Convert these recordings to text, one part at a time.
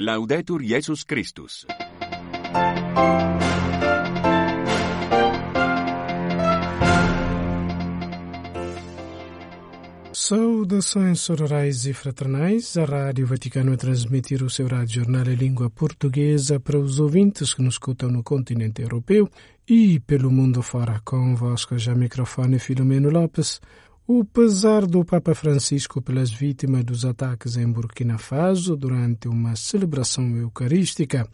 Laudetur Jesus Christus. Saudações sororais e fraternais. A Rádio Vaticano a transmitir o seu rádio jornal em língua portuguesa para os ouvintes que nos escutam no continente europeu e pelo mundo fora. Convosco já microfone Filomeno Lopes. O pesar do Papa Francisco pelas vítimas dos ataques em Burkina Faso durante uma celebração eucarística.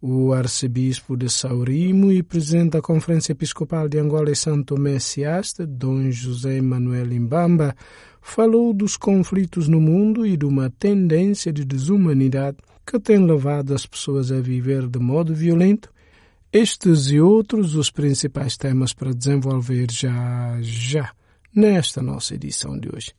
O arcebispo de Saurimo e presidente da Conferência Episcopal de Angola e Santo Messiaste, Dom José Manuel Imbamba, falou dos conflitos no mundo e de uma tendência de desumanidade que tem levado as pessoas a viver de modo violento. Estes e outros os principais temas para desenvolver já já nesta nossa edição de hoje.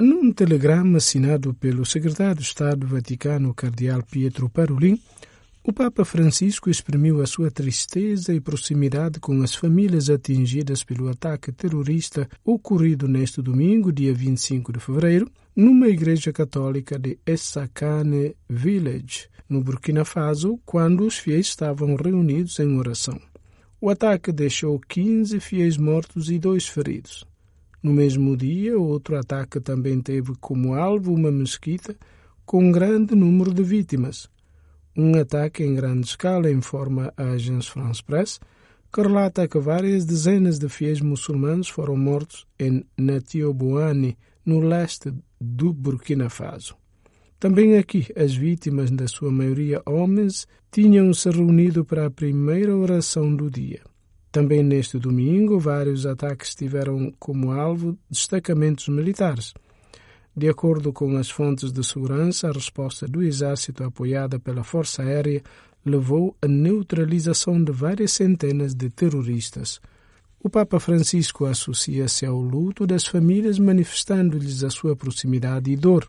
Num telegrama assinado pelo secretário de Estado do Vaticano, cardeal Pietro Parolin, o Papa Francisco exprimiu a sua tristeza e proximidade com as famílias atingidas pelo ataque terrorista ocorrido neste domingo, dia 25 de fevereiro, numa igreja católica de Essakane Village, no Burkina Faso, quando os fiéis estavam reunidos em oração. O ataque deixou 15 fiéis mortos e dois feridos. No mesmo dia, outro ataque também teve como alvo uma mesquita com um grande número de vítimas. Um ataque em grande escala, informa a Agence France Presse, que relata que várias dezenas de fiéis muçulmanos foram mortos em Natioboane, no leste do Burkina Faso. Também aqui, as vítimas, da sua maioria homens, tinham se reunido para a primeira oração do dia. Também neste domingo, vários ataques tiveram como alvo destacamentos militares. De acordo com as fontes de segurança, a resposta do Exército, apoiada pela Força Aérea, levou à neutralização de várias centenas de terroristas. O Papa Francisco associa-se ao luto das famílias, manifestando-lhes a sua proximidade e dor,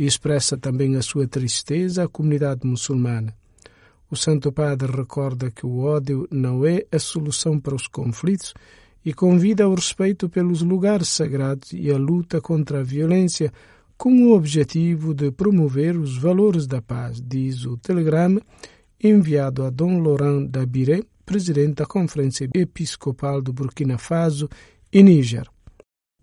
e expressa também a sua tristeza à comunidade muçulmana. O Santo Padre recorda que o ódio não é a solução para os conflitos e convida ao respeito pelos lugares sagrados e à luta contra a violência, com o objetivo de promover os valores da paz, diz o telegrama enviado a Dom Laurent Dabiré, presidente da Conferência Episcopal do Burkina Faso e Níger.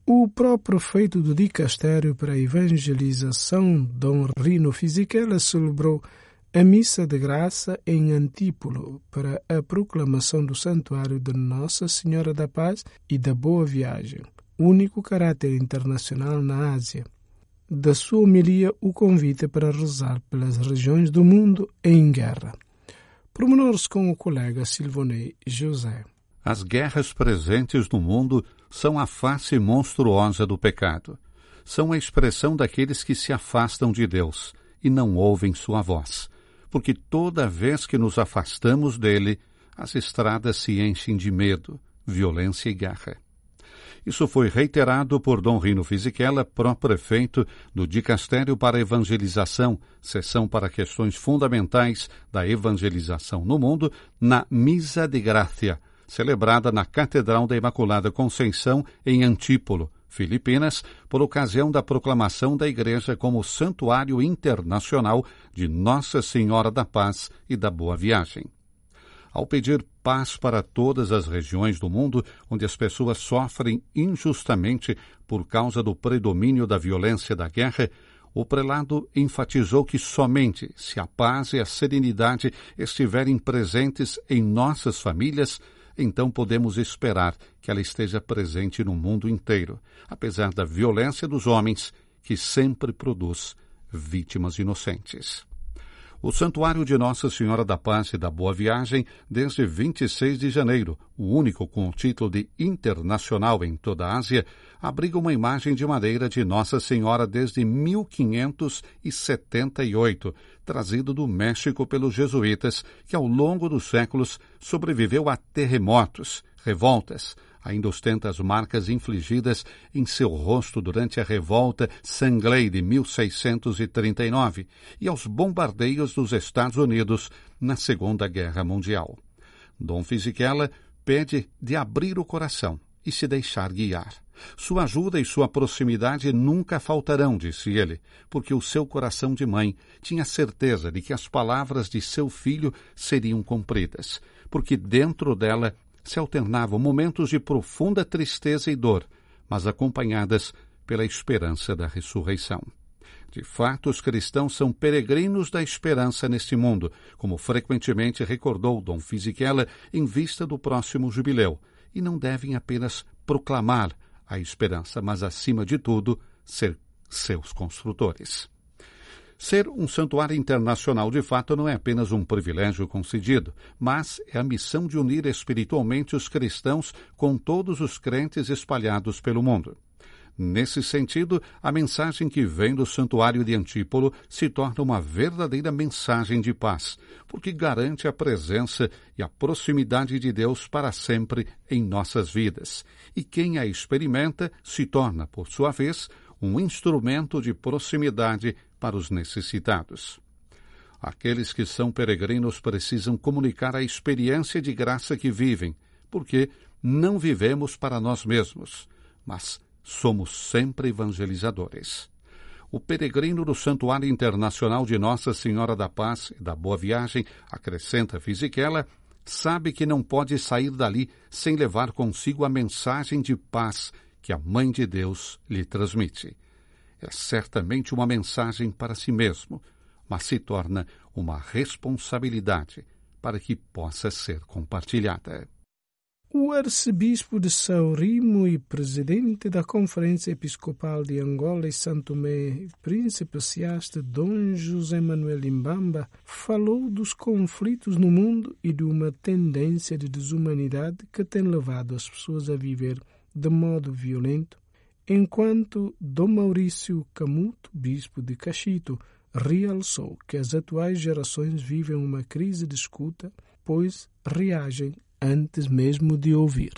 O próprio prefeito do Dicastério para a Evangelização, Dom Rino Fisichella, celebrou a missa de graça em Antípolo para a proclamação do santuário de Nossa Senhora da Paz e da Boa Viagem, único caráter internacional na Ásia. Da sua homilia, o convite para rezar pelas regiões do mundo em guerra. Promenores com o colega Silvonei José. As guerras presentes no mundo são a face monstruosa do pecado. São a expressão daqueles que se afastam de Deus e não ouvem sua voz porque toda vez que nos afastamos dele, as estradas se enchem de medo, violência e guerra. Isso foi reiterado por Dom Rino Fisichella, pró-prefeito do Dicastério para Evangelização, sessão para questões fundamentais da evangelização no mundo, na Misa de Gracia, celebrada na Catedral da Imaculada Conceição, em Antípolo, Filipinas, por ocasião da proclamação da Igreja como Santuário Internacional de Nossa Senhora da Paz e da Boa Viagem. Ao pedir paz para todas as regiões do mundo onde as pessoas sofrem injustamente por causa do predomínio da violência da guerra, o prelado enfatizou que somente se a paz e a serenidade estiverem presentes em nossas famílias, então podemos esperar que ela esteja presente no mundo inteiro, apesar da violência dos homens, que sempre produz vítimas inocentes. O Santuário de Nossa Senhora da Paz e da Boa Viagem, desde 26 de janeiro, o único com o título de internacional em toda a Ásia, abriga uma imagem de madeira de Nossa Senhora desde 1578, trazido do México pelos jesuítas, que ao longo dos séculos sobreviveu a terremotos, revoltas, ainda ostenta as marcas infligidas em seu rosto durante a revolta Sangley de 1639 e aos bombardeios dos Estados Unidos na Segunda Guerra Mundial. Dom Fisichella pede de abrir o coração e se deixar guiar, Sua ajuda e sua proximidade nunca faltarão, disse ele, porque o seu coração de mãe tinha certeza de que as palavras de seu filho seriam cumpridas, porque dentro dela se alternavam momentos de profunda tristeza e dor, mas acompanhadas pela esperança da ressurreição. De fato, os cristãos são peregrinos da esperança neste mundo, como frequentemente recordou Dom Fisichella em vista do próximo jubileu, e não devem apenas proclamar a esperança, mas, acima de tudo, ser seus construtores. Ser um santuário internacional de fato não é apenas um privilégio concedido, mas é a missão de unir espiritualmente os cristãos com todos os crentes espalhados pelo mundo. Nesse sentido, a mensagem que vem do Santuário de Antípolo se torna uma verdadeira mensagem de paz, porque garante a presença e a proximidade de Deus para sempre em nossas vidas. E quem a experimenta se torna, por sua vez, um instrumento de proximidade para os necessitados. Aqueles que são peregrinos precisam comunicar a experiência de graça que vivem, porque não vivemos para nós mesmos, mas somos sempre evangelizadores. O peregrino do Santuário Internacional de Nossa Senhora da Paz e da Boa Viagem, acrescenta Fisichella, sabe que não pode sair dali sem levar consigo a mensagem de paz que a Mãe de Deus lhe transmite. É certamente uma mensagem para si mesmo, mas se torna uma responsabilidade para que possa ser compartilhada. O arcebispo de São Rimo e presidente da Conferência Episcopal de Angola e Santo Tomé, príncipe ciaste Dom José Manuel Imbamba, falou dos conflitos no mundo e de uma tendência de desumanidade que tem levado as pessoas a viver de modo violento, enquanto Dom Maurício Camuto, bispo de Cachito, realçou que as atuais gerações vivem uma crise de escuta, pois reagem antes mesmo de ouvir.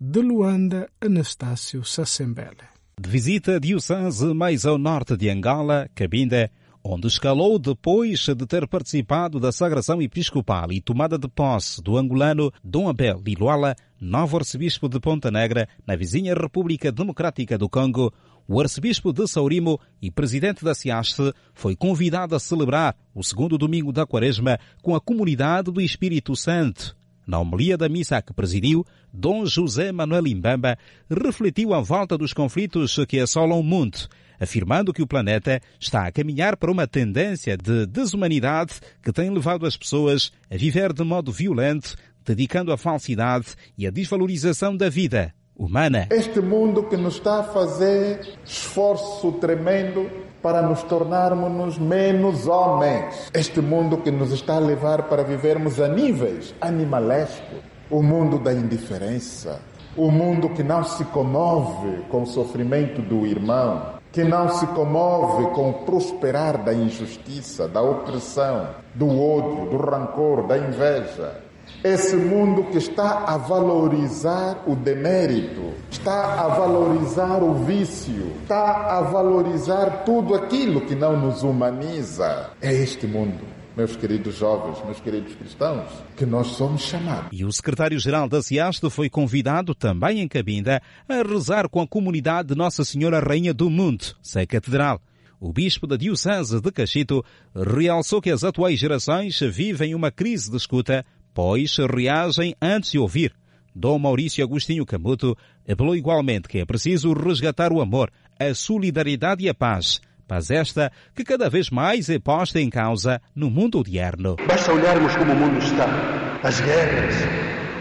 De Luanda, Anastácio Sassembele. De visita diocese mais ao norte de Angola, Cabinda, onde escalou depois de ter participado da sagração episcopal e tomada de posse do angolano Dom Abel Liluala, novo arcebispo de Ponta Negra, na vizinha República Democrática do Congo, o arcebispo de Saurimo e presidente da SIASTE foi convidado a celebrar o segundo domingo da quaresma com a comunidade do Espírito Santo. Na homilia da missa que presidiu, Dom José Manuel Imbamba refletiu a volta dos conflitos que assolam o mundo, afirmando que o planeta está a caminhar para uma tendência de desumanidade que tem levado as pessoas a viver de modo violento, dedicando a falsidade e a desvalorização da vida humana. Este mundo que nos está a fazer esforço tremendo para nos tornarmos menos homens. Este mundo que nos está a levar para vivermos a níveis animalescos. O mundo da indiferença. O mundo que não se comove com o sofrimento do irmão. Que não se comove com o prosperar da injustiça, da opressão, do ódio, do rancor, da inveja esse mundo que está a valorizar o demérito, está a valorizar o vício, está a valorizar tudo aquilo que não nos humaniza. É este mundo meus queridos jovens, meus queridos cristãos, que nós somos chamados. E o secretário-geral da CIAST foi convidado também em Cabinda a rezar com a comunidade de Nossa Senhora Rainha do Mundo, Sé Catedral. O bispo da Diocese de Cachito realçou que as atuais gerações vivem uma crise de escuta pois reagem antes de ouvir. Dom Maurício Agostinho Camuto apelou igualmente que é preciso resgatar o amor, a solidariedade e a paz. Paz esta que cada vez mais é posta em causa no mundo odierno. Basta olharmos como o mundo está. As guerras,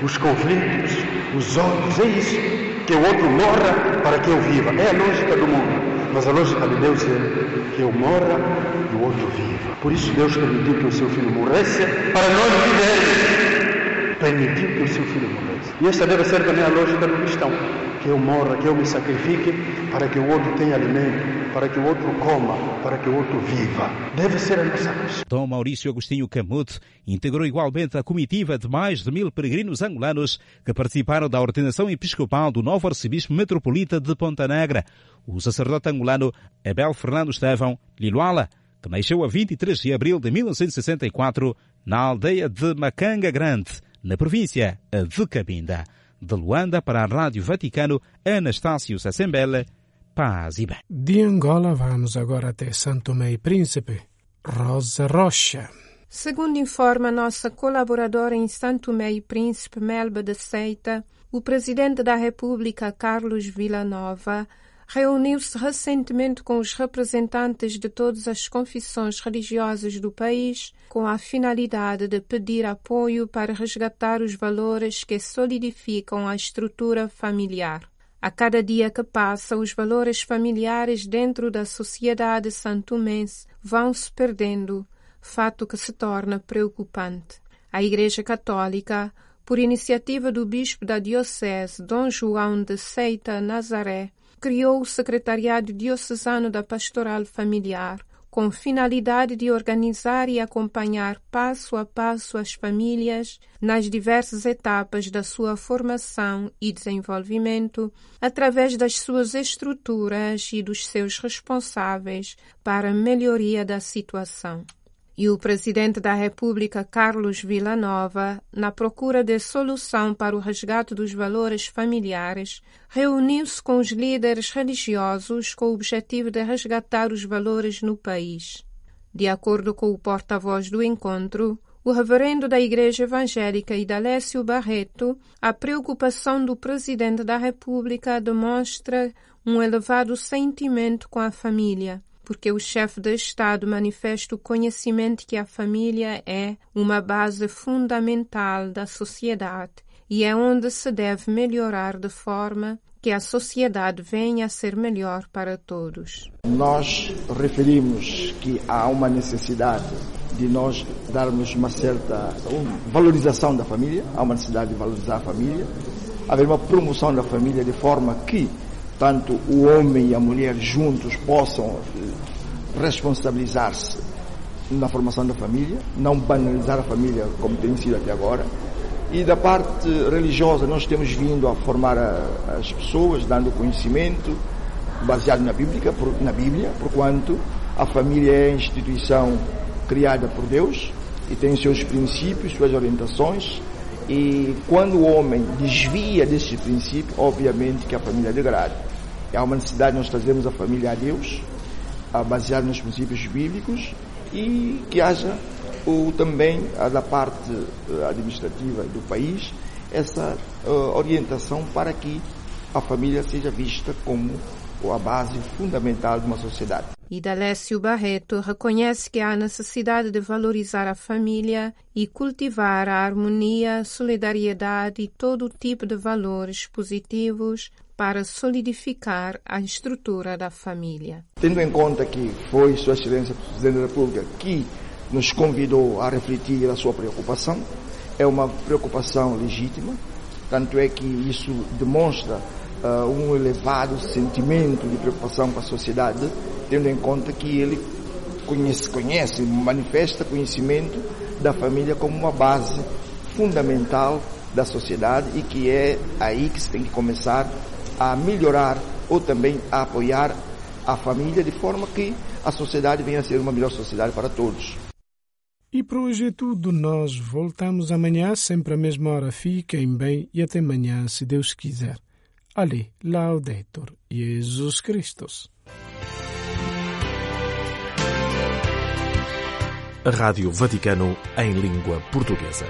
os conflitos, os ódios, é isso. Que o outro morra para que eu viva. É a lógica do mundo. Mas a lógica de Deus é que eu morra e o outro viva. Por isso Deus permitiu que o seu filho morresse para nós vivermos permitiu que o seu filho morresse. E esta deve ser também a lógica do cristão. Que eu morra, que eu me sacrifique para que o outro tenha alimento, para que o outro coma, para que o outro viva. Deve ser a nossa cristã. Dom Maurício Agostinho Camuto integrou igualmente a comitiva de mais de mil peregrinos angolanos que participaram da ordenação episcopal do novo arcebispo metropolita de Ponta Negra, o sacerdote angolano Abel Fernando Estevão Liluala, que nasceu a 23 de abril de 1964 na aldeia de Macanga Grande, na província de Cabinda. De Luanda para a Rádio Vaticano, Anastácio Sassembele, paz e bem. De Angola vamos agora até Santo Tomé e Príncipe, Rosa Rocha. Segundo informa nossa colaboradora em Santo Tomé e Príncipe, Melba de Seita, o presidente da República, Carlos Villanova, reuniu-se recentemente com os representantes de todas as confissões religiosas do país com a finalidade de pedir apoio para resgatar os valores que solidificam a estrutura familiar. A cada dia que passa, os valores familiares dentro da sociedade santomense vão se perdendo, fato que se torna preocupante. A Igreja Católica, por iniciativa do bispo da Diocese, Dom João de Seita Nazaré, criou o Secretariado Diocesano da Pastoral Familiar, com finalidade de organizar e acompanhar passo a passo as famílias nas diversas etapas da sua formação e desenvolvimento, através das suas estruturas e dos seus responsáveis para a melhoria da situação e o presidente da República, Carlos Villanova, na procura de solução para o resgate dos valores familiares, reuniu-se com os líderes religiosos com o objetivo de resgatar os valores no país. De acordo com o porta-voz do encontro, o reverendo da Igreja Evangélica Idalécio Barreto, a preocupação do presidente da República demonstra um elevado sentimento com a família porque o chefe de Estado manifesta o conhecimento que a família é uma base fundamental da sociedade e é onde se deve melhorar de forma que a sociedade venha a ser melhor para todos. Nós referimos que há uma necessidade de nós darmos uma certa valorização da família, há uma necessidade de valorizar a família, haver uma promoção da família de forma que tanto o homem e a mulher juntos possam eh, responsabilizar-se na formação da família, não banalizar a família como tem sido até agora. E da parte religiosa, nós temos vindo a formar a, as pessoas, dando conhecimento baseado na Bíblia, por, na Bíblia, porquanto a família é a instituição criada por Deus e tem seus princípios, suas orientações. E quando o homem desvia desse princípio, obviamente que a família degrada. Há uma necessidade de nós trazermos a família a Deus, a basear nos princípios bíblicos e que haja ou também da parte eh, administrativa do país essa uh, orientação para que a família seja vista como a base fundamental de uma sociedade. Idalécio Barreto reconhece que há necessidade de valorizar a família e cultivar a harmonia, solidariedade e todo tipo de valores positivos para solidificar a estrutura da família. Tendo em conta que foi Sua Excelência Presidente da República que nos convidou a refletir a sua preocupação, é uma preocupação legítima, tanto é que isso demonstra uh, um elevado sentimento de preocupação com a sociedade, tendo em conta que ele conhece, conhece, manifesta conhecimento da família como uma base fundamental da sociedade e que é aí que se tem que começar a melhorar ou também a apoiar a família de forma que a sociedade venha a ser uma melhor sociedade para todos. E por hoje é tudo. Nós voltamos amanhã, sempre à mesma hora. Fiquem bem e até amanhã, se Deus quiser. Ali, Laudetur Jesus Christus. Rádio Vaticano em língua portuguesa.